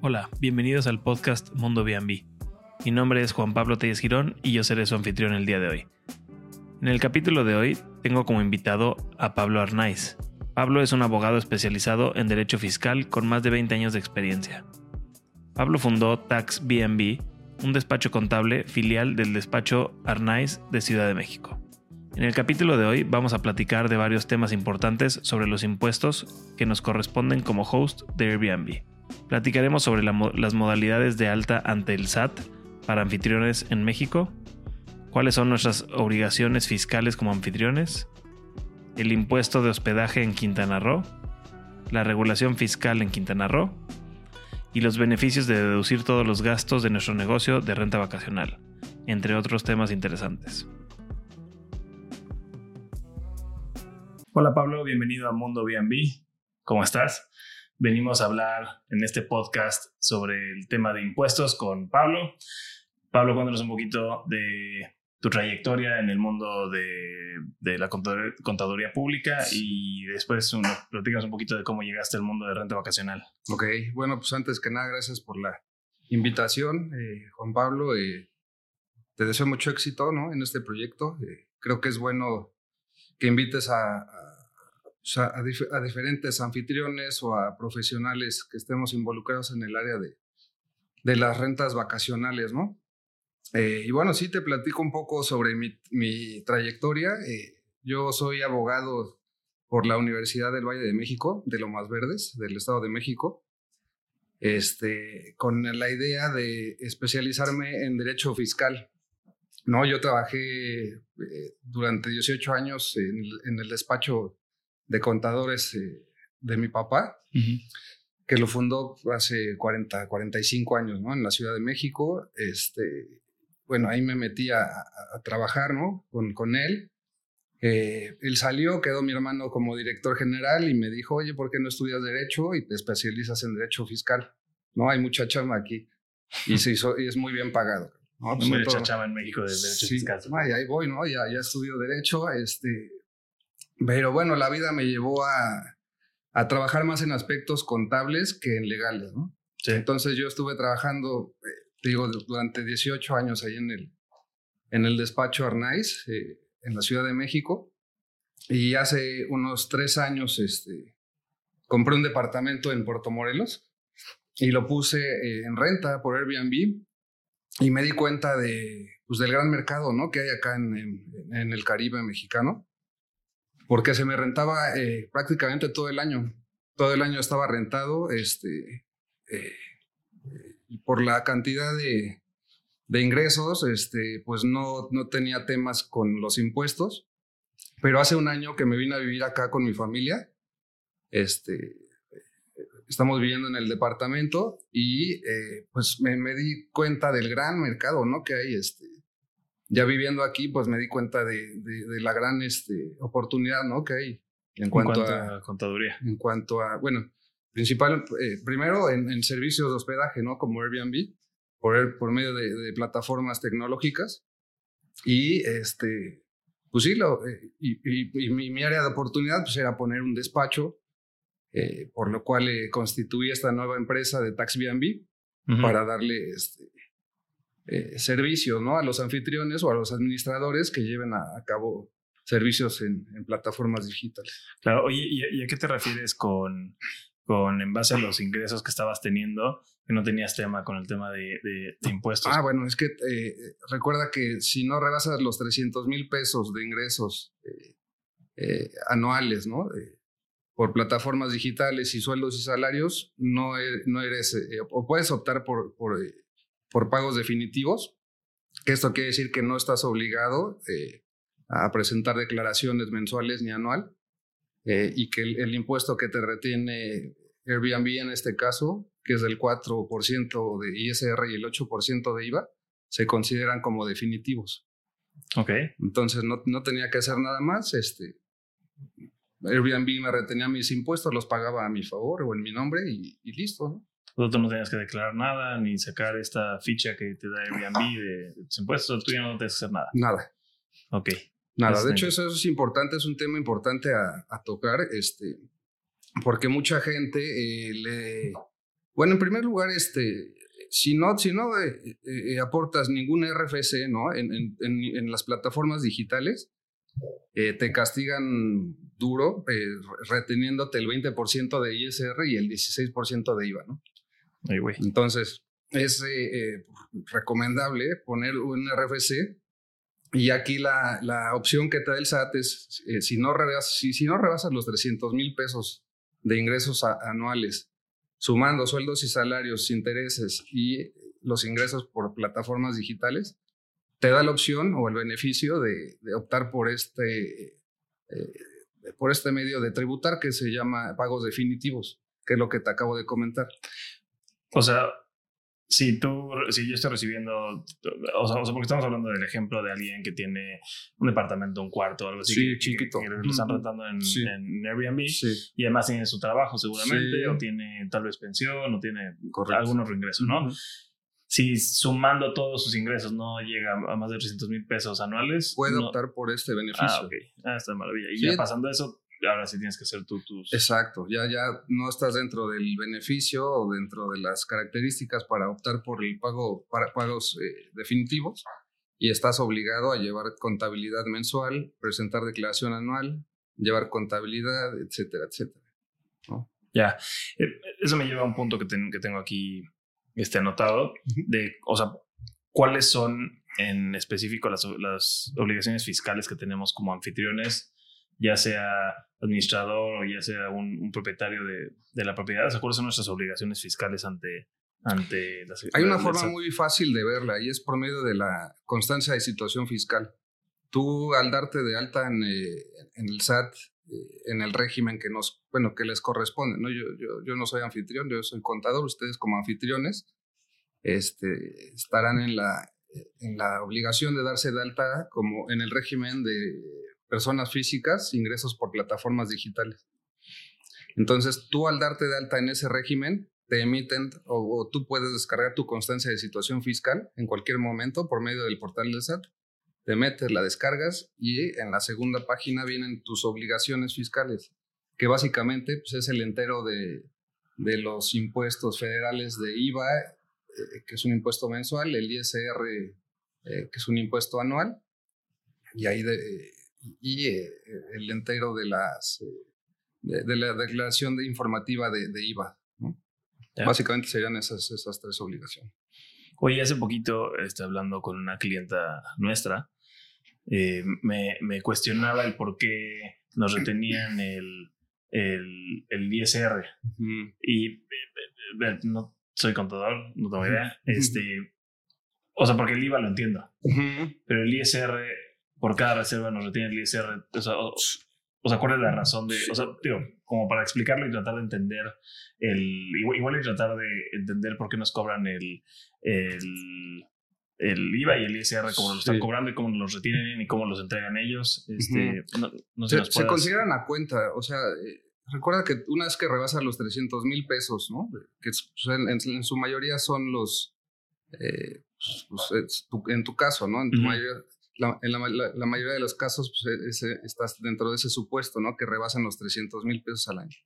Hola, bienvenidos al podcast Mundo B&B. Mi nombre es Juan Pablo Telles Girón y yo seré su anfitrión el día de hoy. En el capítulo de hoy tengo como invitado a Pablo Arnaiz. Pablo es un abogado especializado en derecho fiscal con más de 20 años de experiencia. Pablo fundó Tax B&B, un despacho contable filial del despacho Arnaiz de Ciudad de México. En el capítulo de hoy vamos a platicar de varios temas importantes sobre los impuestos que nos corresponden como host de Airbnb. Platicaremos sobre las modalidades de alta ante el SAT para anfitriones en México, cuáles son nuestras obligaciones fiscales como anfitriones, el impuesto de hospedaje en Quintana Roo, la regulación fiscal en Quintana Roo y los beneficios de deducir todos los gastos de nuestro negocio de renta vacacional, entre otros temas interesantes. Hola Pablo, bienvenido a Mundo B&B. ¿Cómo estás? Venimos a hablar en este podcast sobre el tema de impuestos con Pablo. Pablo, cuéntanos un poquito de tu trayectoria en el mundo de, la contaduría, pública y después platicas un poquito de cómo llegaste al mundo de renta vacacional. Ok, bueno, pues antes que nada, gracias por la invitación, eh, Juan Pablo. Eh, te deseo mucho éxito ¿no? en este proyecto. Eh, creo que es bueno que invites a, diferentes anfitriones o a profesionales que estemos involucrados en el área de, de las rentas vacacionales, ¿no? Eh, y bueno, sí te platico un poco sobre mi, mi trayectoria. Eh, yo soy abogado por la Universidad del Valle de México, de Lomas Verdes, del Estado de México, este, con la idea de especializarme en derecho fiscal. No, yo trabajé eh, durante 18 años en, en, el despacho de contadores eh, de mi papá, que lo fundó hace 40, 45 años, ¿no? En la Ciudad de México. Este, bueno, ahí me metí a, trabajar, ¿no? Con, con él. Eh, él salió, quedó mi hermano como director general y me dijo, oye, ¿por qué no estudias Derecho y te especializas en Derecho Fiscal? No, hay mucha chama aquí y, se hizo, y es muy bien pagado. ¿no? Pues mucha chama en México de Derecho Fiscal. ahí voy, ¿no? Ya, ya estudio Derecho, este, pero bueno, la vida me llevó a, a trabajar más en aspectos contables que en legales, ¿no? Entonces yo estuve trabajando, eh, digo, durante 18 años ahí en el, en el despacho Arnaiz, eh, en la Ciudad de México. Y hace unos tres años este, compré un departamento en Puerto Morelos y lo puse eh, en renta por Airbnb y me di cuenta de, pues, del gran mercado ¿no? que hay acá en, en el Caribe mexicano porque se me rentaba eh, prácticamente todo el año. Todo el año estaba rentado, este, eh, por la cantidad de, de, ingresos, este, pues no, no tenía temas con los impuestos. Pero hace un año que me vine a vivir acá con mi familia, este, estamos viviendo en el departamento y eh, pues me, me, di cuenta del gran mercado, ¿no? Que hay, este, ya viviendo aquí, pues me di cuenta de, de, la gran este, oportunidad ¿no? que hay en cuanto, a, contaduría. En cuanto a, bueno, principal, eh, primero en, servicios de hospedaje, ¿no? Como Airbnb, por, por medio de, plataformas tecnológicas. Y este, pues sí, lo, eh, y, y, mi, área de oportunidad pues era poner un despacho, eh, por lo cual constituí esta nueva empresa de TaxBnB para darle este, eh, servicios ¿no? a los anfitriones o a los administradores que lleven a, cabo servicios en, plataformas digitales. Claro, oye, ¿y, a qué te refieres con, con en base a los ingresos que estabas teniendo, que no tenías tema con el tema de, de, impuestos? Ah, bueno, es que eh, recuerda que si no rebasas los 300 mil pesos de ingresos eh, anuales, ¿no? por plataformas digitales y sueldos y salarios, no, e, no eres, o puedes optar por, por por pagos definitivos, que esto quiere decir que no estás obligado eh, a presentar declaraciones mensuales ni anual eh, y que el, impuesto que te retiene Airbnb en este caso, que es del 4% de ISR y el 8% de IVA, se consideran como definitivos. Ok. Entonces no, no tenía que hacer nada más. Este, Airbnb me retenía mis impuestos, los pagaba a mi favor o en mi nombre y, y listo. ¿no? Tú no tenías que declarar nada, ni sacar esta ficha que te da Airbnb de tus impuestos, tú ya no tienes que hacer nada. Nada. Ok. Nada, de hecho eso, es importante, es un tema importante a, tocar, este, porque mucha gente eh, le, Bueno, en primer lugar, este, si no, si no eh, eh, aportas ningún RFC ¿no? en, en, en, las plataformas digitales, eh, te castigan duro, reteniéndote el 20% de ISR y el 16% de IVA. ¿no? Entonces, es recomendable poner un RFC y aquí la, la, opción que te da el SAT es, si, no rebasas, si, si, no rebasas los 300 mil pesos de ingresos anuales sumando sueldos y salarios, intereses y los ingresos por plataformas digitales, te da la opción o el beneficio de, optar por este, eh, por este medio de tributar que se llama pagos definitivos, que es lo que te acabo de comentar. O sea, si tú, si yo estoy recibiendo, o sea, porque estamos hablando del ejemplo de alguien que tiene un departamento, un cuarto, o algo así, sí, chiquito. que, lo están rentando en, Airbnb y además tiene su trabajo seguramente, o tiene tal vez pensión, o tiene algunos ingresos, ¿no? Si sumando todos sus ingresos no llega a más de 300 mil pesos anuales. Puede optar por este beneficio. Ah, ok. Ah, está maravilla. Y ya pasando eso, ahora sí tienes que hacer tú tus... Exacto, ya, ya no estás dentro del beneficio o dentro de las características para optar por el pago, para pagos eh, definitivos y estás obligado a llevar contabilidad mensual, presentar declaración anual, llevar contabilidad, etcétera, etcétera. Ya, eh, eso me lleva a un punto que, que tengo aquí este, anotado, de, o sea, cuáles son en específico las, las obligaciones fiscales que tenemos como anfitriones ya sea administrador o ya sea un, propietario de, de, la propiedad, ¿cuáles son nuestras obligaciones fiscales ante, ante las... Hay una forma muy fácil de verla y es por medio de la constancia de situación fiscal. Tú al darte de alta en, eh, en el SAT, eh, en el régimen que nos, bueno, que les corresponde, ¿no? Yo, yo, yo no soy anfitrión, yo soy contador, ustedes como anfitriones este, estarán en la, en la obligación de darse de alta como en el régimen de personas físicas, ingresos por plataformas digitales. Entonces, tú al darte de alta en ese régimen, te emiten o, tú puedes descargar tu constancia de situación fiscal en cualquier momento por medio del portal del SAT. Te metes, la descargas y en la segunda página vienen tus obligaciones fiscales, que básicamente pues, es el entero de, de los impuestos federales de IVA, eh, que es un impuesto mensual, el ISR, eh, que es un impuesto anual, y ahí de, y eh, el entero de, las, eh, de, la declaración de informativa de, IVA. Básicamente serían esas, esas tres obligaciones. Oye, hace poquito este, hablando con una clienta nuestra, eh, me, me, cuestionaba el por qué nos retenían el, el, el ISR. Y no soy contador, no tengo idea. Este, o sea, porque el IVA lo entiendo. Pero el ISR por cada reserva nos retiene el ISR. O sea, o, sea, ¿cuál es la razón de...? O sea, digo, como para explicarlo y tratar de entender el... Igual, y tratar de entender por qué nos cobran el, el, el IVA y el ISR, cómo lo están cobrando y cómo los retienen y cómo los entregan ellos. Este, no, se, se consideran a cuenta, o sea... Eh, recuerda que una vez que rebasa los 300 mil pesos, ¿no? Que pues, en, su mayoría son los, eh, pues, pues, en tu caso, ¿no? En tu mayoría en la, mayoría de los casos pues, e, estás dentro de ese supuesto, ¿no? Que rebasan los 300 mil pesos al año.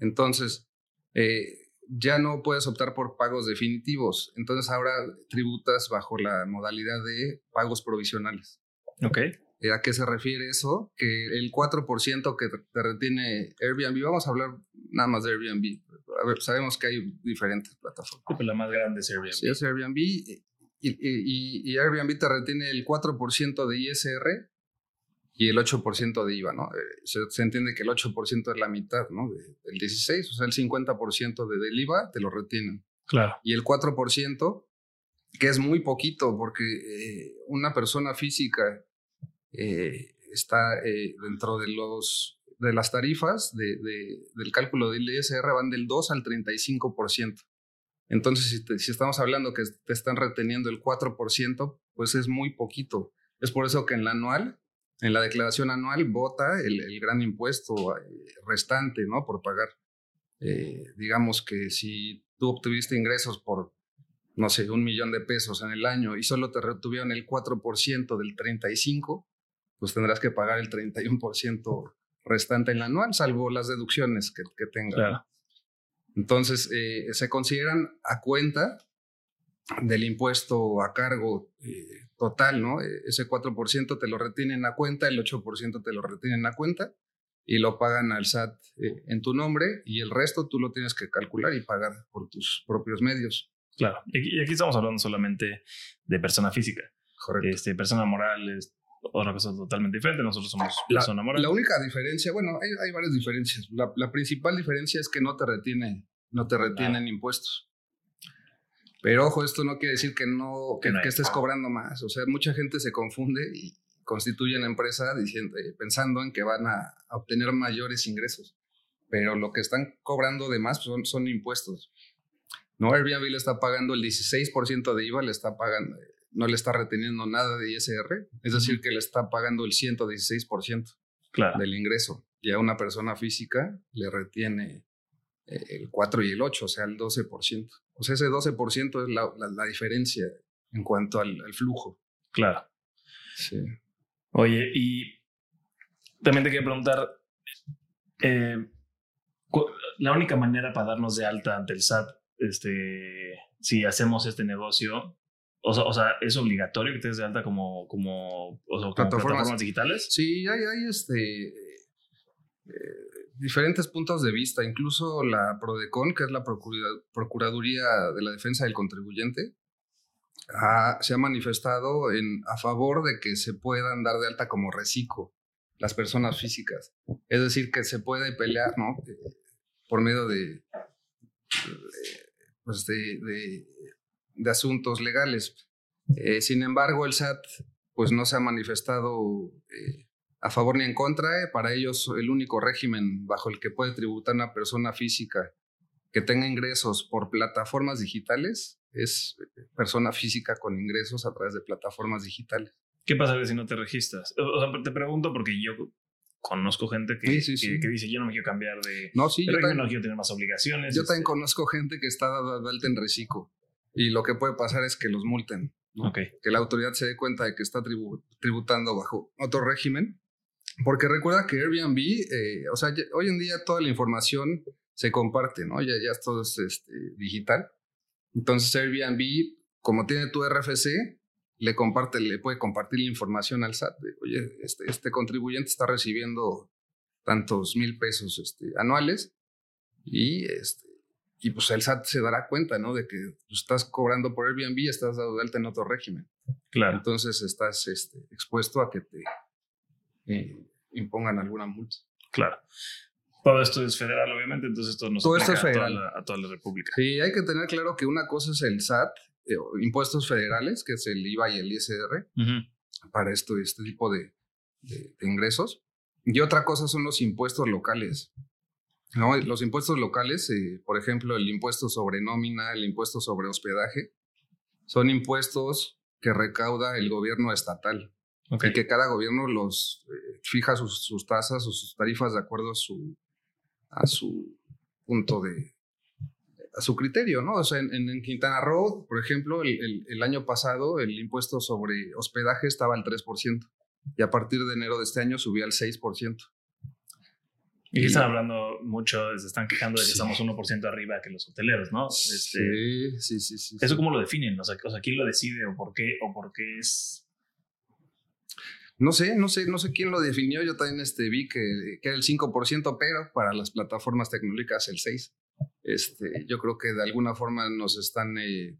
Entonces, eh, ya no puedes optar por pagos definitivos. Entonces, ahora tributas bajo la modalidad de pagos provisionales. Ok. Eh, ¿A qué se refiere eso? Que el 4% que te retiene Airbnb, vamos a hablar nada más de Airbnb. A ver, sabemos que hay diferentes plataformas. Pero la más grande es Airbnb. Sí, es Airbnb y, y, Airbnb te retiene el 4% de ISR y el 8% de IVA, ¿no? Eh, se, entiende que el 8% es la mitad, ¿no? del 16, o sea, el 50% de, del IVA te lo retienen. Claro. Y el 4%, que es muy poquito, porque eh, una persona física eh, está dentro de los de las tarifas de, del cálculo del ISR van del 2 al 35%. Entonces, si, estamos hablando que te están reteniendo el 4%, pues es muy poquito. Es por eso que en la anual, en la declaración anual, vota el, gran impuesto eh, restante, ¿no? Por pagar. Eh, digamos que si tú obtuviste ingresos por, no sé, un millón de pesos en el año y solo te retuvieron el 4% del 35%, pues tendrás que pagar el 31% restante en la anual, salvo las deducciones que, que tengas. Entonces, eh, se consideran a cuenta del impuesto a cargo eh, total, ¿no? E, ese 4% te lo retienen a cuenta, el 8% te lo retienen a cuenta y lo pagan al SAT eh, en tu nombre y el resto tú lo tienes que calcular y pagar por tus propios medios. Claro, y aquí, estamos hablando solamente de persona física. Correcto. Este, persona moral es otra cosa totalmente diferente, nosotros somos persona moral. La única diferencia, bueno, hay, varias diferencias. La, principal diferencia es que no te retienen, no te retienen impuestos. Pero ojo, esto no quiere decir que no, que, estés cobrando más. O sea, mucha gente se confunde y constituye la empresa diciendo, eh, pensando en que van a, obtener mayores ingresos. Pero lo que están cobrando de más son, son impuestos. No, Airbnb le está pagando el 16% de IVA, le está pagando, no le está reteniendo nada de ISR, es decir, que le está pagando el 116% claro. del ingreso. Y a una persona física le retiene eh, el 4 y el 8, o sea, el 12%. O sea, ese 12% es la, la, diferencia en cuanto al, flujo. Claro. Sí. Oye, y también te quería preguntar, eh, la única manera para darnos de alta ante el SAT, este, si hacemos este negocio, o sea, ¿es obligatorio que te des de alta como, como, plataformas. digitales? Sí, hay, hay este, eh, diferentes puntos de vista, incluso la PRODECON, que es la Procuraduría de la Defensa del Contribuyente, se ha manifestado en, a favor de que se puedan dar de alta como reciclo las personas físicas. Es decir, que se puede pelear ¿no? Eh, por medio de, pues de, de, asuntos legales. Eh, sin embargo, el SAT pues no se ha manifestado eh, a favor ni en contra. Eh, para ellos, el único régimen bajo el que puede tributar una persona física que tenga ingresos por plataformas digitales es persona física con ingresos a través de plataformas digitales. ¿Qué pasa si no te registras? O sea, te pregunto porque yo conozco gente que, que, dice yo no me quiero cambiar de no, sí, yo no quiero tener más obligaciones. Yo también este". conozco gente que está dada de alta en reciclo y lo que puede pasar es que los multen. Que la autoridad se dé cuenta de que está tributando bajo otro régimen porque recuerda que Airbnb, eh, o sea, hoy en día toda la información se comparte, ¿no? Ya, ya todo es este, digital. Entonces Airbnb, como tiene tu RFC, le comparte, le puede compartir la información al SAT. Oye, este, este contribuyente está recibiendo tantos mil pesos este, anuales y, este, y pues el SAT se dará cuenta, ¿no? De que pues, estás cobrando por Airbnb y estás dado de alta en otro régimen. Claro. Entonces estás este, expuesto a que te eh, impongan alguna multa. Claro. Todo esto es federal, obviamente, entonces esto no se Todo esto es federal. A, toda la, República. Sí, hay que tener claro que una cosa es el SAT, eh, impuestos federales, que es el IVA y el ISR, para esto, este tipo de, de, ingresos. Y otra cosa son los impuestos locales. ¿No? Los impuestos locales, eh, por ejemplo, el impuesto sobre nómina, el impuesto sobre hospedaje, son impuestos que recauda el gobierno estatal. Y que cada gobierno los eh, fija sus, sus, tasas o sus tarifas de acuerdo a su, a su punto de, a su criterio, ¿no? O sea, en, en Quintana Roo, por ejemplo, el, el, año pasado el impuesto sobre hospedaje estaba al 3% y a partir de enero de este año subía al 6%. Y, están hablando mucho, se están quejando de que estamos 1% arriba que los hoteleros, ¿no? Este, sí, sí, sí, ¿Eso cómo lo definen? O sea, o sea, ¿quién lo decide o por qué, o por qué es no sé, no sé, no sé quién lo definió. Yo también este, vi que, que era el 5%, pero para las plataformas tecnológicas el 6%. Este, yo creo que de alguna forma nos están eh,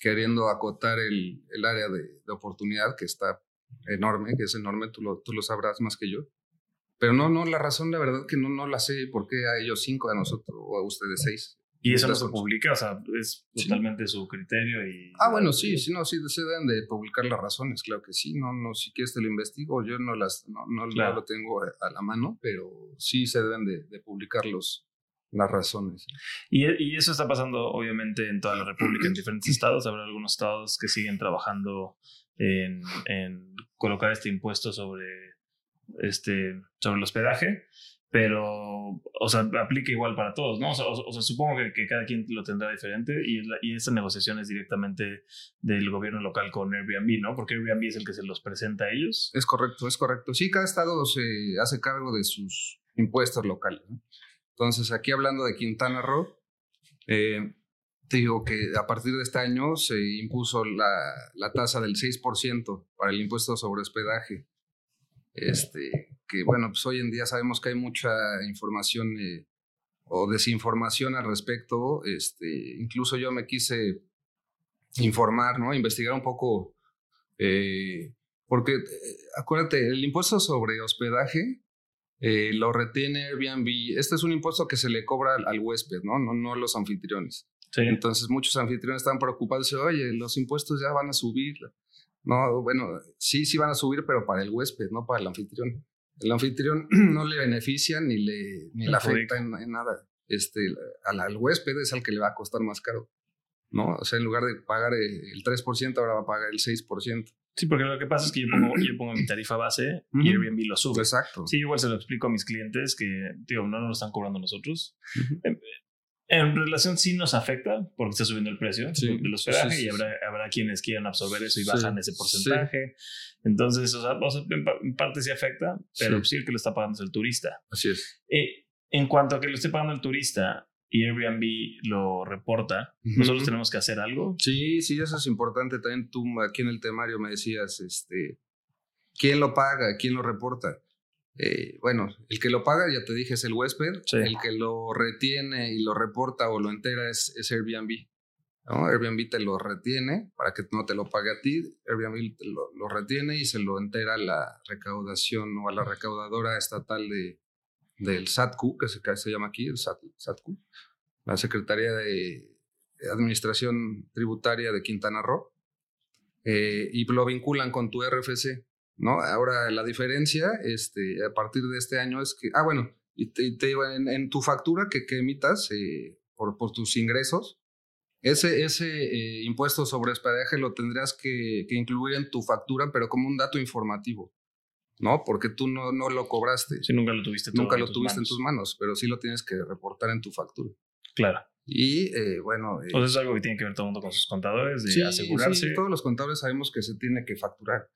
queriendo acotar el, el área de, de, oportunidad que está enorme, que es enorme, tú lo, tú lo sabrás más que yo. Pero no, no, la razón, la verdad que no, no la sé, por qué a ellos cinco, a nosotros o a ustedes seis. Y eso no se publica, o sea, es totalmente su criterio y... Ah, bueno, sí, sí, no, sí, se deben de publicar las razones, claro que sí, no, no, si quieres te lo investigo, yo no las, no, no, lo tengo a la mano, pero sí se deben de, de publicar los, las razones. Y, y, eso está pasando obviamente en toda la República, en diferentes estados, habrá algunos estados que siguen trabajando en, en colocar este impuesto sobre, este, sobre el hospedaje pero, o sea, aplica igual para todos, ¿no? O sea, supongo que, cada quien lo tendrá diferente y, y esa negociación es directamente del gobierno local con Airbnb, ¿no? Porque Airbnb es el que se los presenta a ellos. Es correcto, es correcto. Sí, cada estado se hace cargo de sus impuestos locales. ¿no? Entonces, aquí hablando de Quintana Roo, Eh, te digo que a partir de este año se impuso la, la tasa del 6% para el impuesto sobre hospedaje. Este, que bueno, pues hoy en día sabemos que hay mucha información eh, o desinformación al respecto. Este, incluso yo me quise informar, ¿no? Investigar un poco, eh, porque eh, acuérdate, el impuesto sobre hospedaje lo retiene Airbnb. Este es un impuesto que se le cobra al, huésped, ¿no? No, no a los anfitriones. Entonces muchos anfitriones están preocupados, oye, los impuestos ya van a subir. No, bueno, sí, sí van a subir, pero para el huésped, no para el anfitrión. El anfitrión no le beneficia ni le, ni le afecta en, nada. Este, al, huésped es al que le va a costar más caro. ¿no? O sea, en lugar de pagar el 3%, ahora va a pagar el 6%. Sí, porque lo que pasa es que yo pongo, yo pongo mi tarifa base y Airbnb lo sube. Exacto. Sí, igual se lo explico a mis clientes que, digo, no nos lo están cobrando nosotros. En relación sí nos afecta porque está subiendo el precio de los hospedaje y habrá, habrá quienes quieran absorber eso y bajan ese porcentaje. Entonces, o sea, en parte sí afecta, pero sí. el que lo está pagando es el turista. Así es. Eh, en cuanto a que lo esté pagando el turista y Airbnb lo reporta, nosotros tenemos que hacer algo. Sí, sí, eso es importante. También tú aquí en el temario me decías, este, ¿quién lo paga? ¿Quién lo reporta? Eh, bueno, el que lo paga, ya te dije, es el huésped. El que lo retiene y lo reporta o lo entera es, Airbnb. ¿no? Airbnb te lo retiene para que no te lo pague a ti. Airbnb lo, retiene y se lo entera a la recaudación o a la recaudadora estatal de, del SATQ, que se, se llama aquí, el SATQ, la Secretaría de Administración Tributaria de Quintana Roo. Eh, y lo vinculan con tu RFC. ¿No? Ahora, la diferencia este, a partir de este año es que, ah, bueno, y te, digo, en, tu factura que, que emitas eh, por, por, tus ingresos, ese, ese eh, impuesto sobre hospedaje lo tendrías que, que, incluir en tu factura, pero como un dato informativo, ¿no? Porque tú no, no lo cobraste. Sí, nunca lo tuviste. Nunca lo tuviste en tus manos, pero sí lo tienes que reportar en tu factura. Claro. Y eh, bueno. Eh, es algo que tiene que ver todo el mundo con sus contadores, de asegurarse. Sí, todos los contadores sabemos que se tiene que facturar.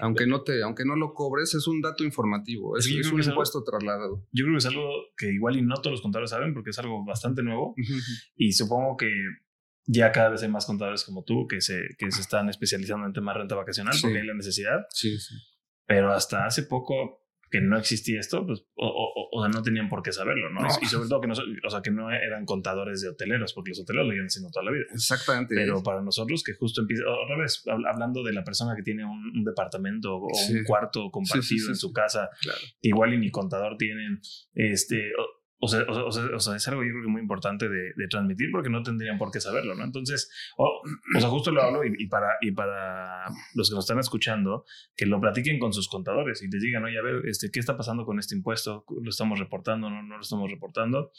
Aunque no, te, aunque no lo cobres, es un dato informativo, es, un impuesto trasladado. Yo creo que es algo que igual y no todos los contadores saben porque es algo bastante nuevo. Y supongo que ya cada vez hay más contadores como tú que se, que se están especializando en temas de renta vacacional porque hay la necesidad. Sí, sí. Pero hasta hace poco que no existía esto, pues, o, o, no tenían por qué saberlo, ¿no? Y sobre todo que no, o sea, que no eran contadores de hoteleros, porque los hoteleros lo llevan haciendo toda la vida. Exactamente. Pero para nosotros, que justo empieza, otra vez, hablando de la persona que tiene un, departamento o un cuarto compartido en su casa, igual y ni contador tienen, este, o sea, o, sea, es algo yo creo que muy importante de, transmitir porque no tendrían por qué saberlo, ¿no? Entonces, o, sea, justo lo hablo y, para, y para los que nos están escuchando, que lo platiquen con sus contadores y les digan, oye, a ver, este, ¿qué está pasando con este impuesto? ¿Lo estamos reportando? ¿No, no lo estamos reportando?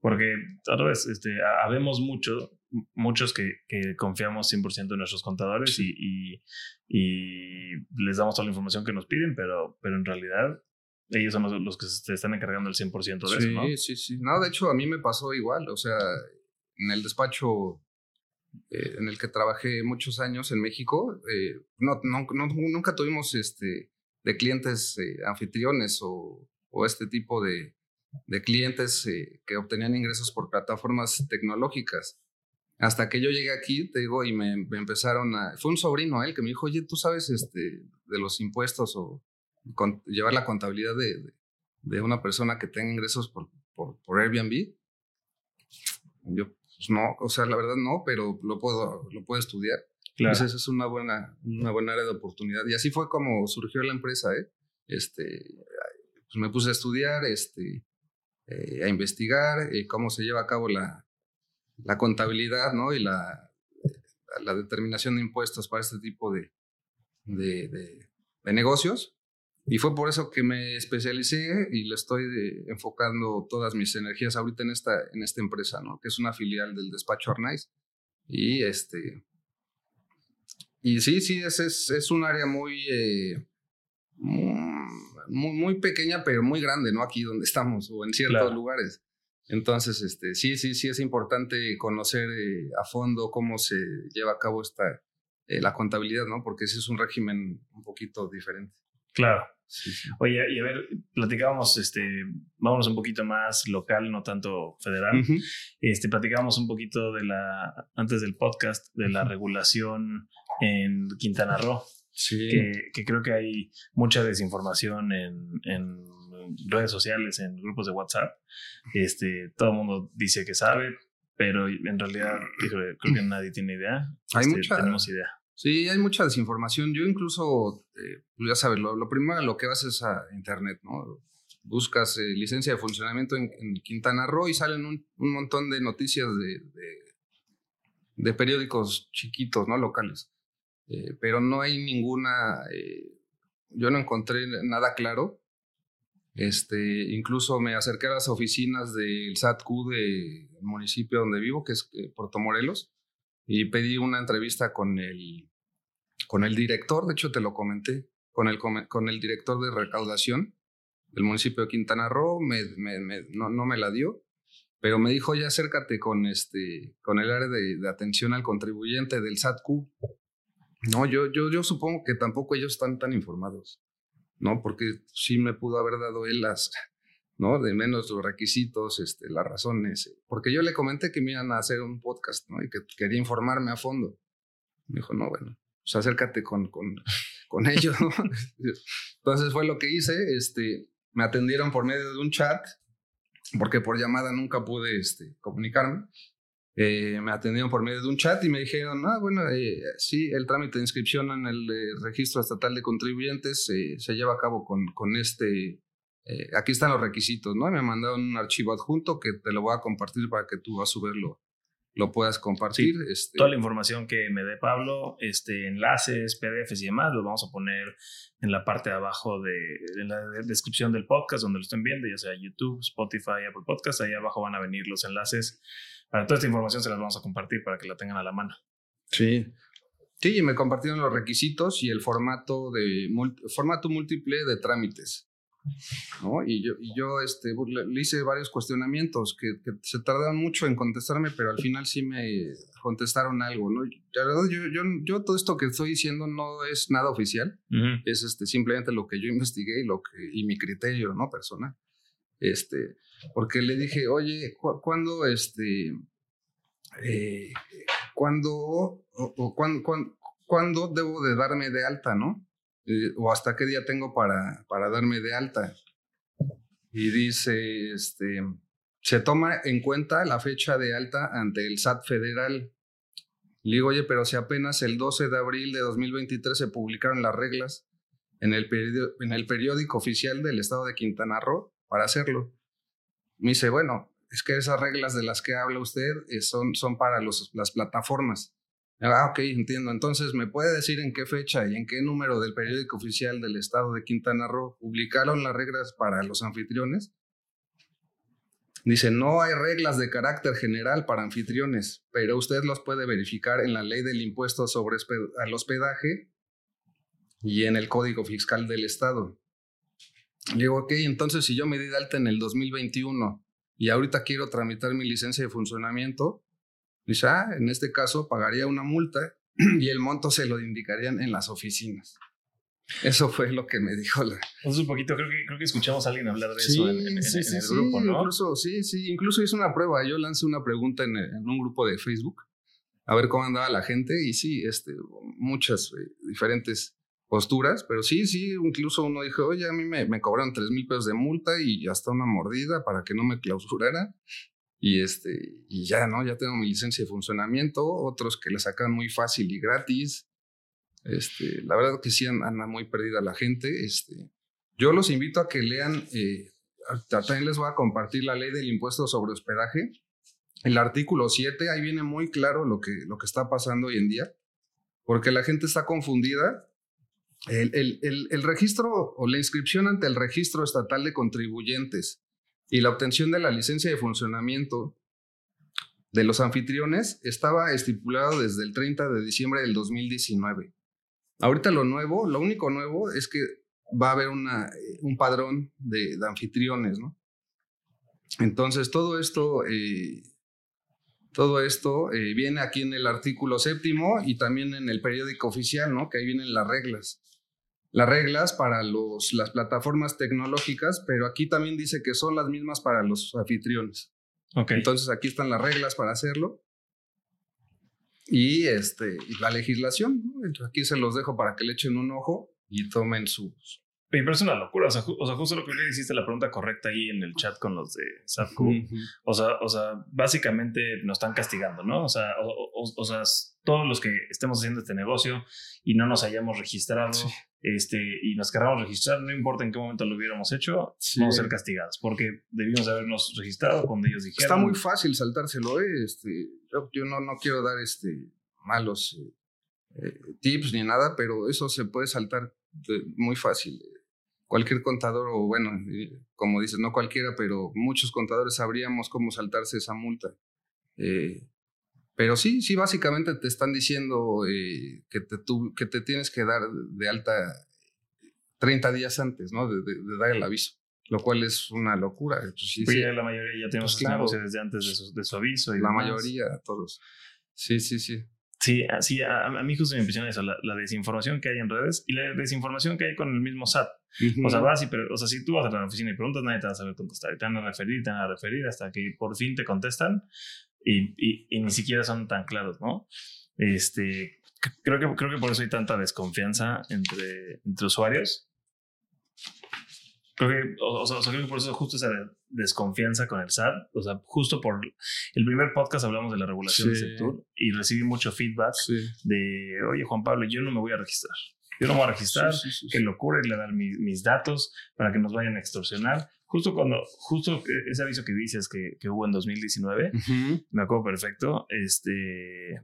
Porque, otra vez, este, habemos mucho, muchos que, que confiamos 100% en nuestros contadores y, y, y, les damos toda la información que nos piden, pero, pero en realidad ellos son los, que se están encargando el 100% de eso, ¿no? Sí, sí, sí. No, de hecho, a mí me pasó igual. O sea, en el despacho eh, en el que trabajé muchos años en México, eh, no, nunca tuvimos este, de clientes eh, anfitriones o, o, este tipo de, de clientes que obtenían ingresos por plataformas tecnológicas. Hasta que yo llegué aquí, te digo, y me, empezaron a... Fue un sobrino él que me dijo, oye, ¿tú sabes este, de los impuestos o llevar la contabilidad de, de, una persona que tenga ingresos por, por, por Airbnb. Yo, pues no, o sea, la verdad no, pero lo puedo, lo puedo estudiar. Claro. Entonces es una buena, una buena área de oportunidad. Y así fue como surgió la empresa, ¿eh? Este, pues me puse a estudiar, este, eh, a investigar eh, cómo se lleva a cabo la, la contabilidad, ¿no? Y la, la determinación de impuestos para este tipo de, de, de, de negocios. Y fue por eso que me especialicé y le estoy enfocando todas mis energías ahorita en esta, en esta empresa, ¿no? Que es una filial del despacho Arnaiz. Y este... Y sí, sí, es, es, es un área muy, eh, muy, muy, pequeña, pero muy grande, ¿no? Aquí donde estamos o en ciertos lugares. Entonces, este, sí, sí, sí es importante conocer eh, a fondo cómo se lleva a cabo esta, eh, la contabilidad, ¿no? Porque ese es un régimen un poquito diferente. Claro. Oye, y a ver, platicábamos, este, vámonos un poquito más local, no tanto federal. Este, platicábamos un poquito de la, antes del podcast, de la regulación en Quintana Roo. Sí. Que, creo que hay mucha desinformación en, en, redes sociales, en grupos de WhatsApp. Este, todo el mundo dice que sabe, pero en realidad creo, que nadie tiene idea. Hay este, mucha, tenemos idea. Sí, hay mucha desinformación. Yo incluso, eh, pues ya sabes, lo, primero lo que vas es a internet, ¿no? Buscas eh, licencia de funcionamiento en, Quintana Roo y salen un, montón de noticias de, de, periódicos chiquitos, ¿no? Locales. Eh, pero no hay ninguna, yo no encontré nada claro. Este, incluso me acerqué a las oficinas del SATQ del municipio donde vivo, que es Puerto Morelos, y pedí una entrevista con el, con el director, de hecho te lo comenté, con el, con el director de recaudación del municipio de Quintana Roo, me, no, no, me la dio, pero me dijo, ya acércate con, este, con el área de, atención al contribuyente del SATQ. No, yo, yo, yo supongo que tampoco ellos están tan informados, ¿no? Porque sí me pudo haber dado él las, ¿no? De menos los requisitos, este, las razones. Porque yo le comenté que me iban a hacer un podcast, ¿no? Y que quería informarme a fondo. Me dijo, no, bueno, pues acércate con, con, con ellos, ¿no? Entonces fue lo que hice, este, me atendieron por medio de un chat, porque por llamada nunca pude este, comunicarme. Eh, me atendieron por medio de un chat y me dijeron, ah, bueno, eh, sí, el trámite de inscripción en el eh, registro estatal de contribuyentes se lleva a cabo con, con este eh, aquí están los requisitos, ¿no? Me mandaron un archivo adjunto que te lo voy a compartir para que tú a su vez lo, lo puedas compartir. este, toda la información que me dé Pablo, este, enlaces, PDFs y demás, los vamos a poner en la parte de abajo de en la descripción del podcast, donde lo estén viendo, ya sea YouTube, Spotify, Apple Podcast, ahí abajo van a venir los enlaces. Para toda esta información se las vamos a compartir para que la tengan a la mano. Sí. Sí, me compartieron los requisitos y el formato de formato múltiple de trámites. ¿No? Y yo, y yo este, le, hice varios cuestionamientos que, se tardaron mucho en contestarme, pero al final sí me contestaron algo, ¿no? La verdad, yo, yo, yo todo esto que estoy diciendo no es nada oficial, es este, simplemente lo que yo investigué y, lo que, y mi criterio, ¿no? Personal. Este, porque le dije, oye, ¿cuándo, este, eh, ¿cuándo, o, cuándo debo de darme de alta, ¿no? Eh, o hasta qué día tengo para, para darme de alta. Y dice, este, se toma en cuenta la fecha de alta ante el SAT federal. Le digo, oye, pero si apenas el 12 de abril de 2023 se publicaron las reglas en el, en el periódico oficial del estado de Quintana Roo para hacerlo. Me dice, bueno, es que esas reglas de las que habla usted eh, son, son para los, las plataformas. Ah, ok, entiendo. Entonces, ¿me puede decir en qué fecha y en qué número del periódico oficial del estado de Quintana Roo publicaron las reglas para los anfitriones? Dice, no hay reglas de carácter general para anfitriones, pero usted los puede verificar en la ley del impuesto sobre al hospedaje y en el código fiscal del estado. Digo, ok, entonces si yo me di de alta en el 2021 y ahorita quiero tramitar mi licencia de funcionamiento, Dice, ah, en este caso pagaría una multa y el monto se lo indicarían en las oficinas. Eso fue lo que me dijo la. Un poquito, creo que, creo que escuchamos a alguien hablar de eso en, el grupo, ¿no? Incluso, sí, sí, incluso hice una prueba. Yo lancé una pregunta en, un grupo de Facebook a ver cómo andaba la gente y sí, este, muchas eh, diferentes posturas, pero sí, sí, incluso uno dijo, oye, a mí me, me cobraron tres mil pesos de multa y hasta una mordida para que no me clausurara. Y, este, y ya, ¿no? Ya tengo mi licencia de funcionamiento, otros que la sacan muy fácil y gratis. Este, la verdad que sí anda muy perdida la gente. Este, yo los invito a que lean, eh, también les voy a compartir la ley del impuesto sobre hospedaje. El artículo 7, ahí viene muy claro lo que, lo que está pasando hoy en día, porque la gente está confundida. El, el, el registro o la inscripción ante el registro estatal de contribuyentes y la obtención de la licencia de funcionamiento de los anfitriones estaba estipulado desde el 30 de diciembre del 2019. Ahorita lo nuevo, lo único nuevo es que va a haber una, un padrón de, anfitriones, ¿no? Entonces, todo esto, eh, todo esto eh, viene aquí en el artículo séptimo y también en el periódico oficial, ¿no? Que ahí vienen las reglas. Las reglas para los, las plataformas tecnológicas, pero aquí también dice que son las mismas para los anfitriones. Okay. Entonces aquí están las reglas para hacerlo. Y, este, y la legislación, ¿no? aquí se los dejo para que le echen un ojo y tomen sus, me parece una locura. O sea, o sea, justo lo que le hiciste la pregunta correcta ahí en el chat con los de SAPCO. o, sea, o sea, básicamente nos están castigando, ¿no? O sea, o, sea, todos los que estemos haciendo este negocio y no nos hayamos registrado este, y nos queramos registrar, no importa en qué momento lo hubiéramos hecho, vamos a ser castigados porque debimos habernos registrado cuando ellos dijeron. Está muy fácil saltárselo, ¿eh? Este, yo, no, no quiero dar este, malos eh, eh, tips ni nada, pero eso se puede saltar muy fácil cualquier contador, o bueno, como dices, no cualquiera, pero muchos contadores sabríamos cómo saltarse esa multa. Eh, pero sí, sí, básicamente te están diciendo eh, que, te, que te tienes que dar de alta 30 días antes, ¿no? De, dar el aviso, lo cual es una locura. Pues sí, pues la mayoría ya tenemos pues desde antes de su, aviso. Y la mayoría, todos. Sí, sí, sí. Sí, así a, mí justo me impresiona eso, la, desinformación que hay en redes y la desinformación que hay con el mismo SAT. O sea, vas y, pero, o sea, si tú vas a la oficina y preguntas, nadie te va a saber contestar. te van a referir, te van a referir hasta que por fin te contestan y, y, ni siquiera son tan claros, ¿no? Este, creo que, creo que por eso hay tanta desconfianza entre, entre usuarios creo que, o, sea, creo que por eso justo esa desconfianza con el SAT, o sea, justo por el primer podcast hablamos de la regulación del sector y recibí mucho feedback de, oye Juan Pablo, yo no me voy a registrar. Yo no me voy a registrar, qué locura le dar mis datos para que nos vayan a extorsionar justo cuando, justo ese aviso que dices que, que hubo en 2019, me acuerdo perfecto, este,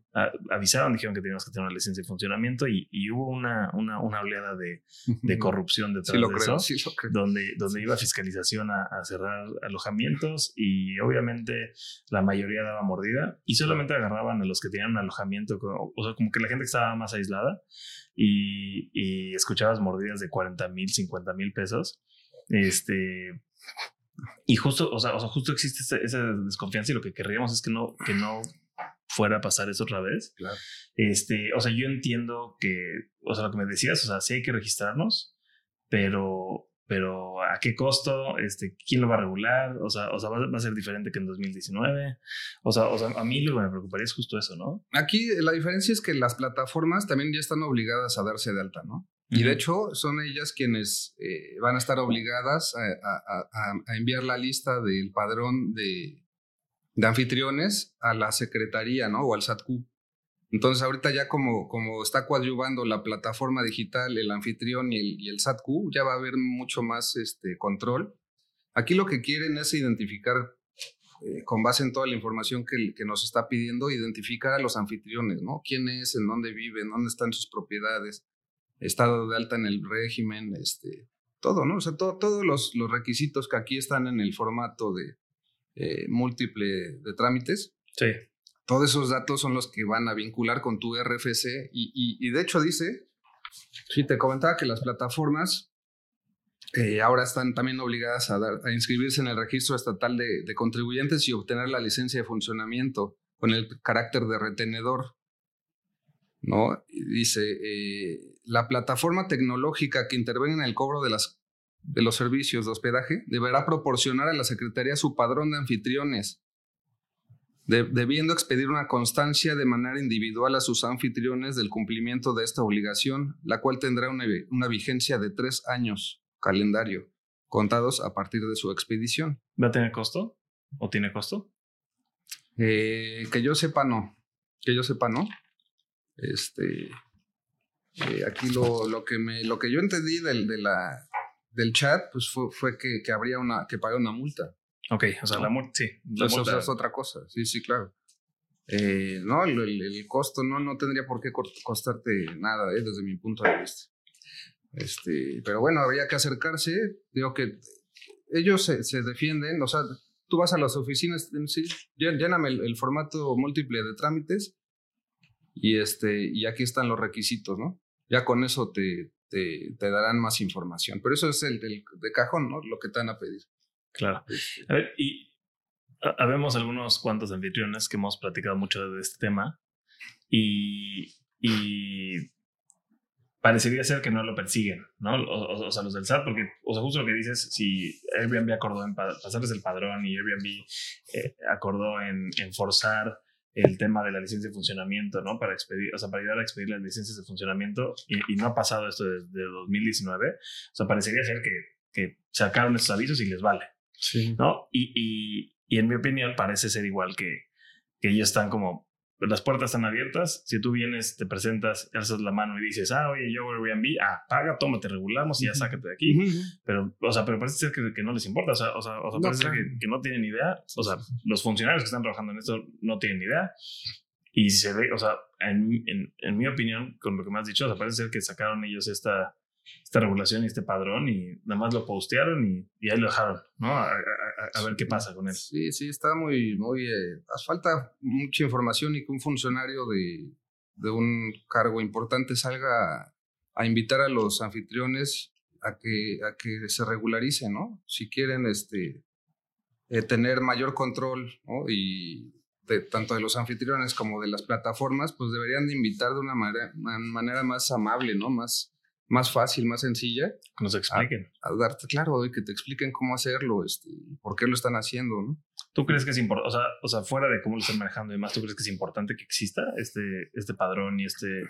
avisaron, dijeron que teníamos que tener una licencia de funcionamiento y, y hubo una, una, una oleada de, de, corrupción detrás de eso, donde, donde iba fiscalización a, a, cerrar alojamientos y obviamente la mayoría daba mordida y solamente agarraban a los que tenían un alojamiento, o sea, como que la gente estaba más aislada y, y escuchabas mordidas de 40 mil, 50 mil pesos. Este, y justo, o sea, o sea justo existe esa, desconfianza y lo que querríamos es que no, que no fuera a pasar eso otra vez. Claro. Este, o sea, yo entiendo que, o sea, lo que me decías, o sea, sí hay que registrarnos, pero, pero ¿a qué costo? Este, ¿Quién lo va a regular? O sea, o sea va, a ser diferente que en 2019. O sea, o sea, a mí lo que me preocuparía es justo eso, ¿no? Aquí la diferencia es que las plataformas también ya están obligadas a darse de alta, ¿no? Y de hecho son ellas quienes eh, van a estar obligadas a, enviar la lista del padrón de, anfitriones a la secretaría, ¿no? O al SATQ. Entonces ahorita ya como, como está coadyuvando la plataforma digital, el anfitrión y el, y el SATQ, ya va a haber mucho más este, control. Aquí lo que quieren es identificar, eh, con base en toda la información que, que, nos está pidiendo, identificar a los anfitriones, ¿no? ¿Quién es? ¿En dónde viven? ¿Dónde están sus propiedades? Estado de alta en el régimen, este, todo, ¿no? O sea, todos los, los, requisitos que aquí están en el formato de eh, múltiple de trámites. Sí. Todos esos datos son los que van a vincular con tu RFC y, y, de hecho dice, sí, te comentaba que las plataformas eh, ahora están también obligadas a, dar, a inscribirse en el registro estatal de, de contribuyentes y obtener la licencia de funcionamiento con el carácter de retenedor. ¿No? Dice, eh, la plataforma tecnológica que intervenga en el cobro de, las, de los servicios de hospedaje deberá proporcionar a la Secretaría su padrón de anfitriones, debiendo expedir una constancia de manera individual a sus anfitriones del cumplimiento de esta obligación, la cual tendrá una, una vigencia de tres años calendario, contados a partir de su expedición. ¿Va a tener costo? ¿O tiene costo? Eh, que yo sepa, no. Que yo sepa, no. Este, eh, aquí lo, lo, que me, lo que yo entendí del, de la, del chat, pues fue, fue que, que, habría una, que pagar una multa. Ok, o sea, la multa, sí. La multa. es otra cosa, sí, sí, claro. Eh, no, el, el, costo no, no tendría por qué costarte nada, eh, desde mi punto de vista. Este, pero bueno, habría que acercarse. Digo que ellos se, se defienden, o sea, tú vas a las oficinas, sí, lléname el, el formato múltiple de trámites y, este, y aquí están los requisitos, ¿no? Ya con eso te, te, te darán más información. Pero eso es el del, de cajón, ¿no? Lo que te van a pedir. Claro. Este. A ver, y habemos algunos cuantos anfitriones que hemos platicado mucho de este tema y, y parecería ser que no lo persiguen, ¿no? O, sea, los del SAT, porque, o sea, justo lo que dices, si Airbnb acordó en pasarles el padrón y Airbnb eh, acordó en, en, forzar el tema de la licencia de funcionamiento, ¿no? Para expedir, o sea, para ayudar a expedir las licencias de funcionamiento y, no ha pasado esto desde 2019, o sea, parecería ser que, que sacaron estos avisos y les vale, sí. ¿no? Y, y, y en mi opinión parece ser igual que, que ellos están como las puertas están abiertas. Si tú vienes, te presentas, alzas la mano y dices, ah, oye, yo Airbnb, ah, paga, toma, te regulamos y ya sácate de aquí. Pero, o sea, pero parece ser que, que, no les importa. O sea, o sea, o sea parece que, que, no tienen idea. O sea, los funcionarios que están trabajando en esto no tienen idea. Y se ve, o sea, en, en, en mi opinión, con lo que me has dicho, o sea, parece ser que sacaron ellos esta, esta regulación y este padrón y nada más lo postearon y, y ahí lo dejaron, ¿no? A, ver qué pasa con él. Sí, sí, está muy, muy, eh, falta mucha información y que un funcionario de, de un cargo importante salga a, invitar a los anfitriones a que, a que se regularicen, ¿no? Si quieren este, eh, tener mayor control, ¿no? Y tanto de los anfitriones como de las plataformas, pues deberían de invitar de una manera, una manera más amable, ¿no? Más, más fácil, más sencilla. Que nos expliquen. A, darte, claro, y que te expliquen cómo hacerlo, este, por qué lo están haciendo, ¿no? ¿Tú crees que es importante, o sea, o sea, fuera de cómo lo están manejando y demás, ¿tú crees que es importante que exista este, este padrón y este,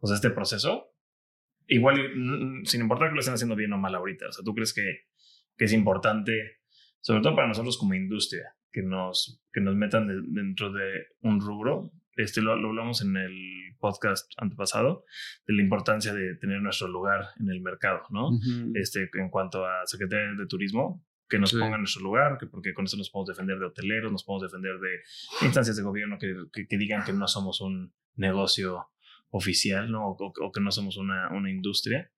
o sea, este proceso? Igual, sin importar que lo estén haciendo bien o mal ahorita, o sea, ¿tú crees que, que es importante, sobre todo para nosotros como industria, que nos, que nos metan dentro de un rubro este lo, hablamos en el podcast antepasado, de la importancia de tener nuestro lugar en el mercado, ¿no? este, en cuanto a Secretaría de Turismo, que nos ponga en nuestro lugar, que porque con eso nos podemos defender de hoteleros, nos podemos defender de instancias de gobierno que, que, digan que no somos un negocio oficial, ¿no? O, que no somos una, una, industria.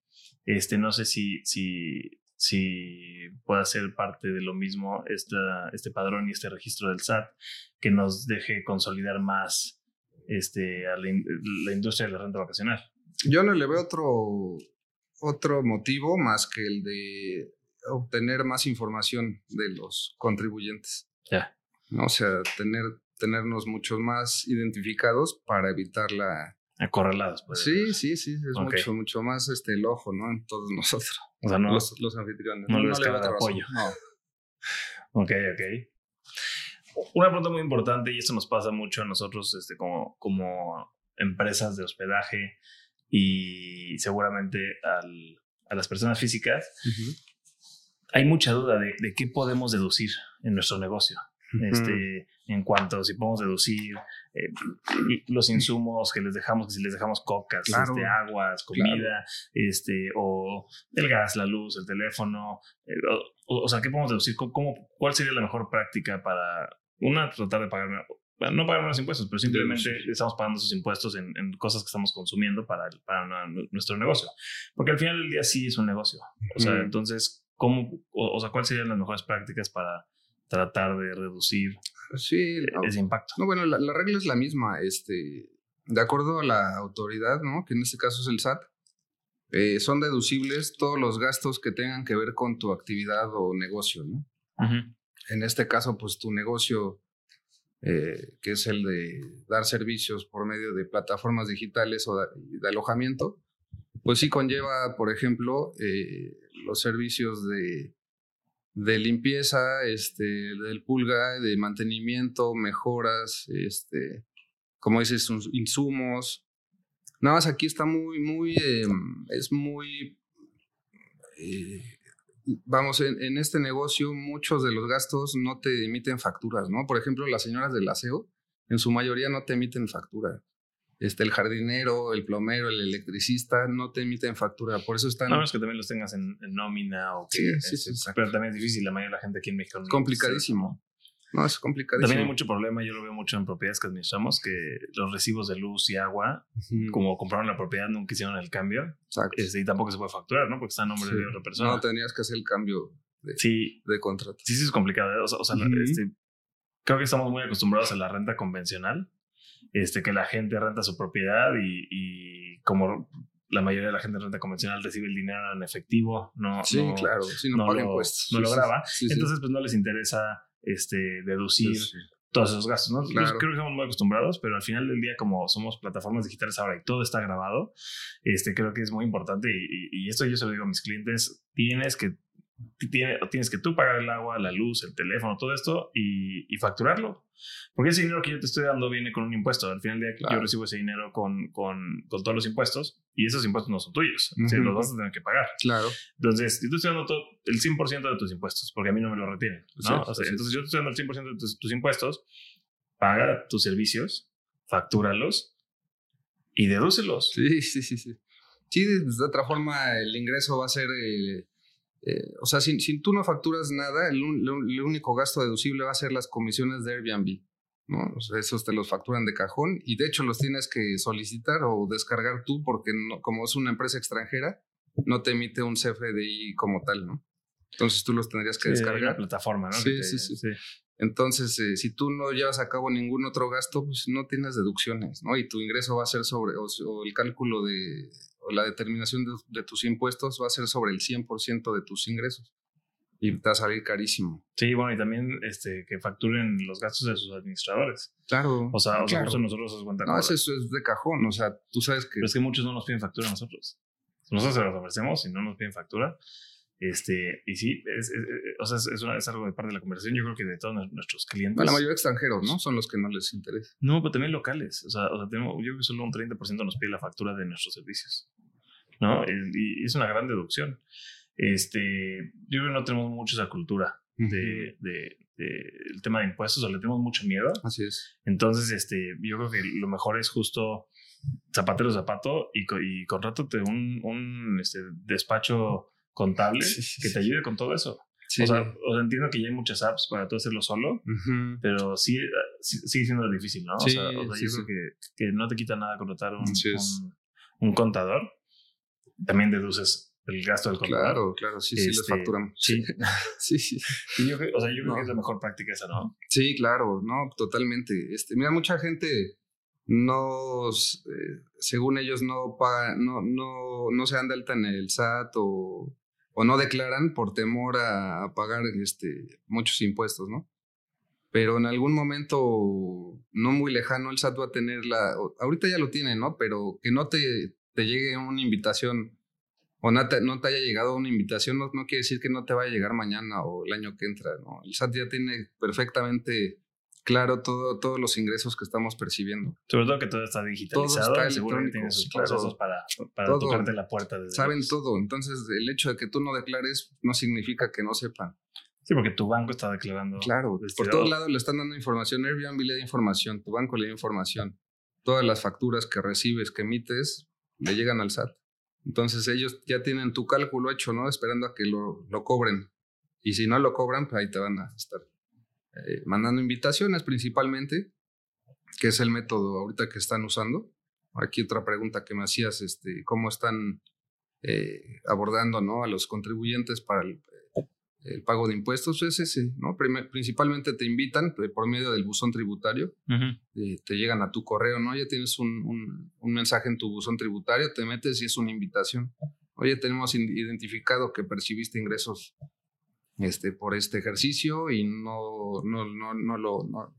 Este, no sé si, si, si pueda ser parte de lo mismo esta, este padrón y este registro del SAT, que nos deje consolidar más este, a la, industria de la renta vacacional. Yo no le veo otro, otro motivo más que el de obtener más información de los contribuyentes. Ya. ¿no? O sea, tener, tenernos muchos más identificados para evitar la... Acorralados. Pues. Sí, sí, sí, es mucho, mucho más este, el ojo, ¿no? En todos nosotros. O sea, no... Los, los anfitriones. No, no le apoyo. No. ok, ok. Una pregunta muy importante, y esto nos pasa mucho a nosotros este, como, como empresas de hospedaje y seguramente al, a las personas físicas, hay mucha duda de, de, qué podemos deducir en nuestro negocio. Este, en cuanto a si podemos deducir eh, los insumos que les dejamos, que si les dejamos cocas, este, aguas, comida, este, o el gas, la luz, el teléfono, eh, o, sea, ¿qué podemos deducir? ¿Cómo, ¿Cuál sería la mejor práctica para, una, tratar de pagar, no pagar más impuestos, pero simplemente estamos pagando esos impuestos en, cosas que estamos consumiendo para, para nuestro negocio. Porque al final del día sí es un negocio. O sea, entonces, ¿cómo, o, sea, cuáles serían las mejores prácticas para tratar de reducir e, ese impacto? No, bueno, la, regla es la misma. Este, de acuerdo a la autoridad, ¿no? que en este caso es el SAT, eh, son deducibles todos los gastos que tengan que ver con tu actividad o negocio. ¿no? En este caso, pues tu negocio, eh, que es el de dar servicios por medio de plataformas digitales o de, alojamiento, pues sí conlleva, por ejemplo, eh, los servicios de, de limpieza, este, del pulga, de mantenimiento, mejoras, este, como dices, insumos. Nada más aquí está muy, muy, em, es muy eh, vamos, en, este negocio muchos de los gastos no te emiten facturas, ¿no? Por ejemplo, las señoras del aseo, en su mayoría no te emiten factura. Este, el jardinero, el plomero, el electricista no te emiten factura. Por eso están. No, es que también los tengas en, nómina o que. Sí, sí, sí. Pero también es difícil. La mayoría de la gente aquí en México. Complicadísimo. No, es complicadísimo. También hay mucho problema, yo lo veo mucho en propiedades que administramos, que los recibos de luz y agua, como compraron la propiedad, nunca hicieron el cambio. Exacto. Este, y tampoco se puede facturar, ¿no? Porque está a nombre de otra persona. No, tenías que hacer el cambio de, sí. de contrato. Sí, sí, es complicado. ¿eh? O sea, o sea este, creo que estamos muy acostumbrados a la renta convencional, este, que la gente renta su propiedad y, y como la mayoría de la gente de renta convencional recibe el dinero en efectivo, no, sí, claro, sí, no, paga impuestos. No lo graba. Entonces, pues no les interesa este, deducir todos esos gastos, ¿no? Creo que estamos muy acostumbrados, pero al final del día, como somos plataformas digitales ahora y todo está grabado, este, creo que es muy importante y, y esto yo se lo digo a mis clientes, tienes que tienes, tienes que tú pagar el agua, la luz, el teléfono, todo esto y, y, facturarlo. Porque ese dinero que yo te estoy dando viene con un impuesto. Al final del día yo recibo ese dinero con, con, con, todos los impuestos y esos impuestos no son tuyos. los vas a tener que pagar. Claro. Entonces, yo te estoy dando todo, el 100% de tus impuestos porque a mí no me lo retienen. ¿no? o sea, entonces, yo te estoy dando el 100% de tus, tus, impuestos, paga tus servicios, factúralos y dedúcelos. Sí, sí, sí. Sí, sí de otra forma, el ingreso va a ser. Eh, eh, o sea, si, si, tú no facturas nada, el, único gasto deducible va a ser las comisiones de Airbnb. ¿no? O sea, esos te los facturan de cajón y de hecho los tienes que solicitar o descargar tú porque no, como es una empresa extranjera, no te emite un CFDI como tal, ¿no? Entonces tú los tendrías que descargar. La plataforma, ¿no? Sí, sí, sí, Entonces, eh, si tú no llevas a cabo ningún otro gasto, pues no tienes deducciones, ¿no? Y tu ingreso va a ser sobre, o el cálculo de, la determinación de, tus impuestos va a ser sobre el 100% de tus ingresos y te va a salir carísimo. Sí, bueno, y también este, que facturen los gastos de sus administradores. Claro. O sea, nosotros nos cuenta. No, eso es de cajón, o sea, tú sabes que... Pero es que muchos no nos piden factura a nosotros. Nosotros se los ofrecemos y no nos piden factura. Este, y sí, es, o sea, es, es, algo de parte de la conversación. Yo creo que de todos nuestros clientes. la mayoría extranjeros, ¿no? Son los que no les interesa. No, pero también locales. O sea, o sea tenemos, yo creo que solo un 30% nos pide la factura de nuestros servicios. ¿no? Y es una gran deducción. Este, yo creo que no tenemos mucho esa cultura de, de, el tema de impuestos, o le tenemos mucho miedo. Así es. Entonces, este, yo creo que lo mejor es justo zapatero zapato y, y contrátate un, un este, despacho contable que te ayude con todo eso. O, sea, entiendo que ya hay muchas apps para tú hacerlo solo, pero sí, sigue siendo difícil, ¿no? o sea, yo creo que, que, no te quita nada contratar un, un, un, contador. También deduces el gasto del contador. Claro, claro, sí, sí, les este, facturamos. Sí, sí, sí. yo, o sea, yo creo que es la mejor práctica esa, ¿no? Sí, claro, no, totalmente. Este, mira, mucha gente no, eh, según ellos, no pagan, no, no, no se dan de alta en el SAT o o no declaran por temor a, pagar este, muchos impuestos, ¿no? Pero en algún momento no muy lejano el SAT va a tener la, ahorita ya lo tiene, ¿no? Pero que no te, te llegue una invitación o no te, no te haya llegado una invitación no, no, quiere decir que no te vaya a llegar mañana o el año que entra, ¿no? El SAT ya tiene perfectamente claro todo, todos los ingresos que estamos percibiendo. Sobre todo que todo está digitalizado. Todo está seguro que tienes sus procesos para, para tocarte la puerta. Desde Saben todo. Entonces, el hecho de que tú no declares no significa que no sepan. Sí, porque tu banco está declarando. Claro, por todos lados le están dando información. Airbnb le da información, tu banco le da información. Todas las facturas que recibes, que emites, le llegan al SAT. Entonces ellos ya tienen tu cálculo hecho, ¿no? Esperando a que lo, lo cobren. Y si no lo cobran, pues ahí te van a estar eh, mandando invitaciones principalmente, que es el método ahorita que están usando. Aquí otra pregunta que me hacías, este, ¿cómo están eh, abordando ¿no? a los contribuyentes para el, pago de impuestos? Es ese, ¿no? principalmente te invitan eh, por medio del buzón tributario, te llegan a tu correo, ¿no? Ya tienes un, un, un mensaje en tu buzón tributario, te metes y es una invitación. Oye, tenemos identificado que percibiste ingresos este, por este ejercicio y no, no, no, no lo, no,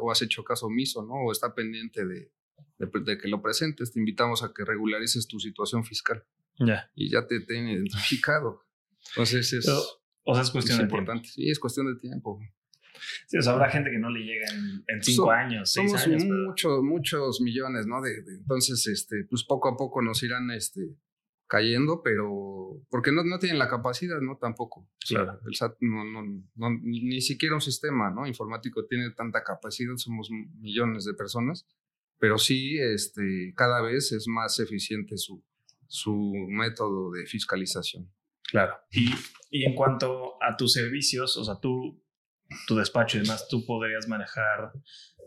o has hecho caso omiso, ¿no? O está pendiente de, de, que lo presentes. Te invitamos a que regularices tu situación fiscal. Ya. Y ya te tienen identificado. Entonces es, o sea, es cuestión de importante. Tiempo. Sí, es cuestión de tiempo. Sí, o sea, habrá gente que no le llega en, cinco años, seis somos años. Muchos, muchos millones, ¿no? De, entonces, este, pues poco a poco nos irán, este, cayendo, pero porque no, no tienen la capacidad, ¿no? Tampoco. Claro. el SAT no, no, ni siquiera un sistema, ¿no? Informático tiene tanta capacidad, somos millones de personas, pero sí, este, cada vez es más eficiente su, su método de fiscalización. Claro. Y, y en cuanto a tus servicios, o sea, tú, tu despacho y demás, tú podrías manejar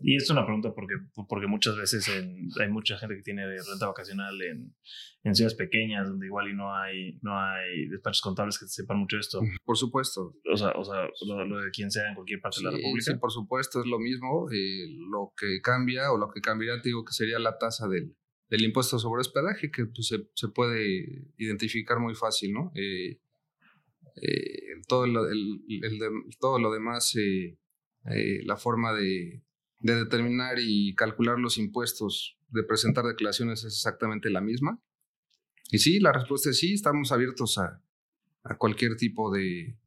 y es una pregunta porque, porque muchas veces hay mucha gente que tiene renta vacacional en, en, ciudades pequeñas donde igual y no hay, no hay despachos contables que sepan mucho esto. Por supuesto. O sea, o sea lo, de quien sea en cualquier parte de la República. Sí, por supuesto, es lo mismo. Eh, lo que cambia o lo que cambiaría, te digo, que sería la tasa del, del impuesto sobre hospedaje, que pues, se, se, puede identificar muy fácil, ¿no? Eh, eh, todo, lo, demás eh, la forma de, de determinar y calcular los impuestos, de presentar declaraciones es exactamente la misma. Y sí, la respuesta es sí, estamos abiertos a, cualquier tipo de,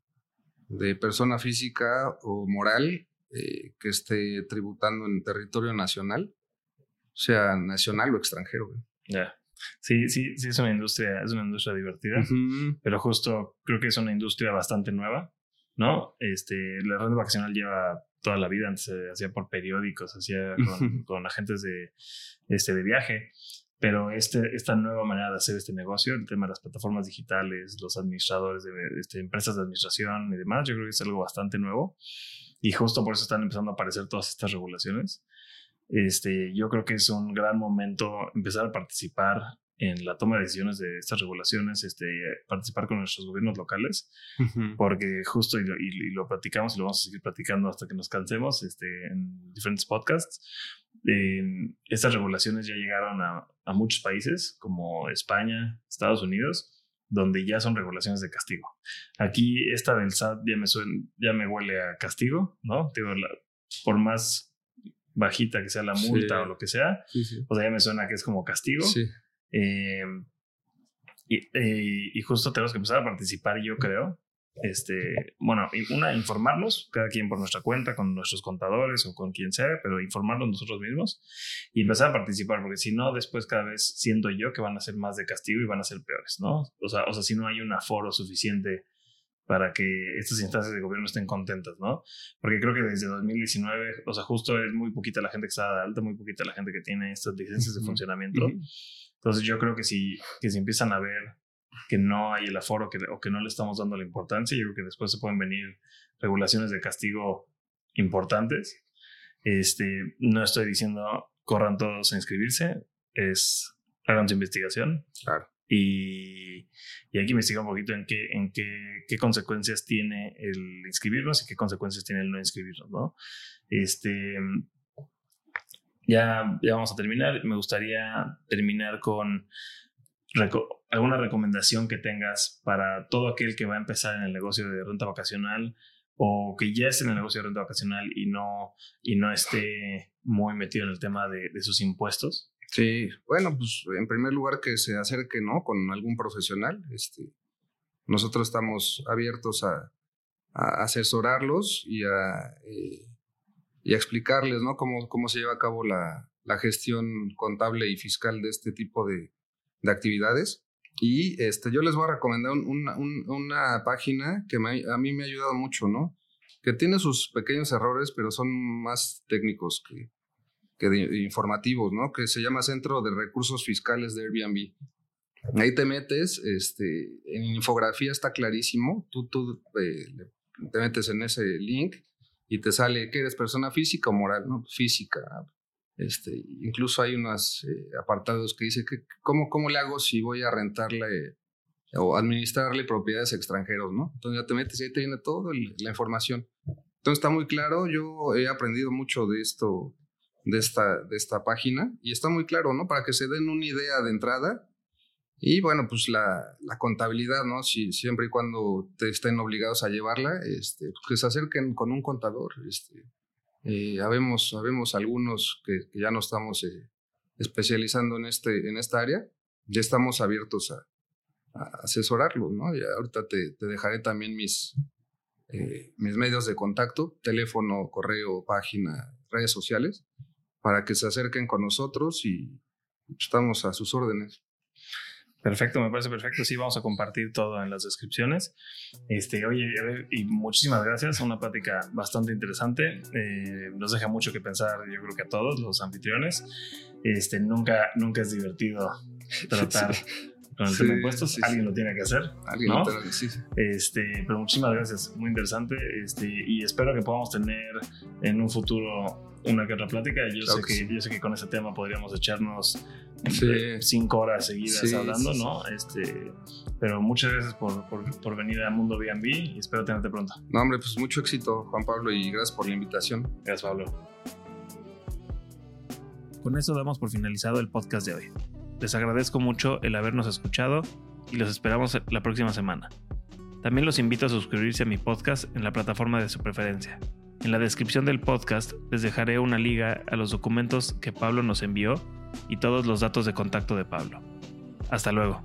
de, persona física o moral eh, que esté tributando en territorio nacional, sea nacional o extranjero. Ya. Sí, sí, sí, es una industria, es una industria divertida, pero justo creo que es una industria bastante nueva, ¿no? Este, la red vacacional lleva toda la vida, antes se hacía por periódicos, hacía con, con, agentes de, este, de viaje, pero este, esta nueva manera de hacer este negocio, el tema de las plataformas digitales, los administradores de este, empresas de administración y demás, yo creo que es algo bastante nuevo y justo por eso están empezando a aparecer todas estas regulaciones. Este, yo creo que es un gran momento empezar a participar en la toma de decisiones de estas regulaciones, este, participar con nuestros gobiernos locales, porque justo, y lo, y, lo, platicamos y lo vamos a seguir platicando hasta que nos cansemos este, en diferentes podcasts, estas regulaciones ya llegaron a, a, muchos países como España, Estados Unidos, donde ya son regulaciones de castigo. Aquí esta del SAT ya me, ya me huele a castigo, ¿no? Digo, por más bajita que sea la multa o lo que sea, o sea, ya me suena que es como castigo. Eh, y, y, justo tenemos que empezar a participar, yo creo. Este, bueno, una, informarnos, cada quien por nuestra cuenta, con nuestros contadores o con quien sea, pero informarnos nosotros mismos y empezar a participar, porque si no, después cada vez siento yo que van a ser más de castigo y van a ser peores, ¿no? O sea, o sea si no hay un aforo suficiente para que estas instancias de gobierno estén contentas, ¿no? Porque creo que desde 2019, o sea, justo es muy poquita la gente que está de alta, muy poquita la gente que tiene estas licencias de funcionamiento. Entonces yo creo que si, que si empiezan a ver que no hay el aforo que, o que no le estamos dando la importancia, yo creo que después se pueden venir regulaciones de castigo importantes. Este, no estoy diciendo corran todos a inscribirse, es hagan su investigación. Claro. Y, y, hay que un poquito en qué, en qué, qué consecuencias tiene el inscribirnos y qué consecuencias tiene el no inscribirnos, ¿no? Este, ya, ya vamos a terminar. Me gustaría terminar con alguna recomendación que tengas para todo aquel que va a empezar en el negocio de renta vacacional o que ya esté en el negocio de renta vacacional y no, y no esté muy metido en el tema de sus impuestos. Sí, bueno, pues en primer lugar que se acerque, ¿no? Con algún profesional. Este, nosotros estamos abiertos a, a asesorarlos y a, eh, y a explicarles, ¿no? Cómo, cómo se lleva a cabo la, la gestión contable y fiscal de este tipo de, de actividades. Y este, yo les voy a recomendar una, una página que a mí me ha ayudado mucho, ¿no? Que tiene sus pequeños errores, pero son más técnicos que, que informativos, ¿no? Que se llama Centro de Recursos Fiscales de Airbnb. Ahí te metes, este, en infografía está clarísimo, tú, tú eh, te metes en ese link y te sale que eres persona física o moral, ¿no? Física. Este, incluso hay unos eh, apartados que dice que cómo, cómo le hago si voy a rentarle o administrarle propiedades extranjeros, ¿no? Entonces ya te metes y ahí te viene toda la información. Entonces está muy claro, yo he aprendido mucho de esto de esta, de esta página y está muy claro, ¿no? Para que se den una idea de entrada. Y bueno, pues la, la contabilidad, ¿no? Si, siempre y cuando te estén obligados a llevarla, este, pues que se acerquen con un contador. Este, eh, habemos, habemos algunos que, ya no estamos eh, especializando en, este, en esta área, ya estamos abiertos a, asesorarlos, ¿no? Y ahorita te, te dejaré también mis, eh, mis medios de contacto, teléfono, correo, página, redes sociales, para que se acerquen con nosotros y estamos a sus órdenes. Perfecto, me parece perfecto. Sí, vamos a compartir todo en las descripciones. Este, oye, y muchísimas gracias. Una plática bastante interesante. Eh, nos deja mucho que pensar, yo creo que a todos los anfitriones. Este, nunca, nunca es divertido tratar con el tema de impuestos. Alguien lo tiene que hacer. Alguien lo tiene que hacer. Este, pero muchísimas gracias. Muy interesante. Este, y espero que podamos tener en un futuro una que otra plática. Yo, sé que, yo sé que con ese tema podríamos echarnos cinco horas seguidas hablando, ¿no? Este, pero muchas gracias por, por, por, venir a Mundo B&B y espero tenerte pronto. No, hombre, pues mucho éxito, Juan Pablo, y gracias por la invitación. Gracias, Pablo. Con eso damos por finalizado el podcast de hoy. Les agradezco mucho el habernos escuchado y los esperamos la próxima semana. También los invito a suscribirse a mi podcast en la plataforma de su preferencia. En la descripción del podcast les dejaré una liga a los documentos que Pablo nos envió y todos los datos de contacto de Pablo. Hasta luego.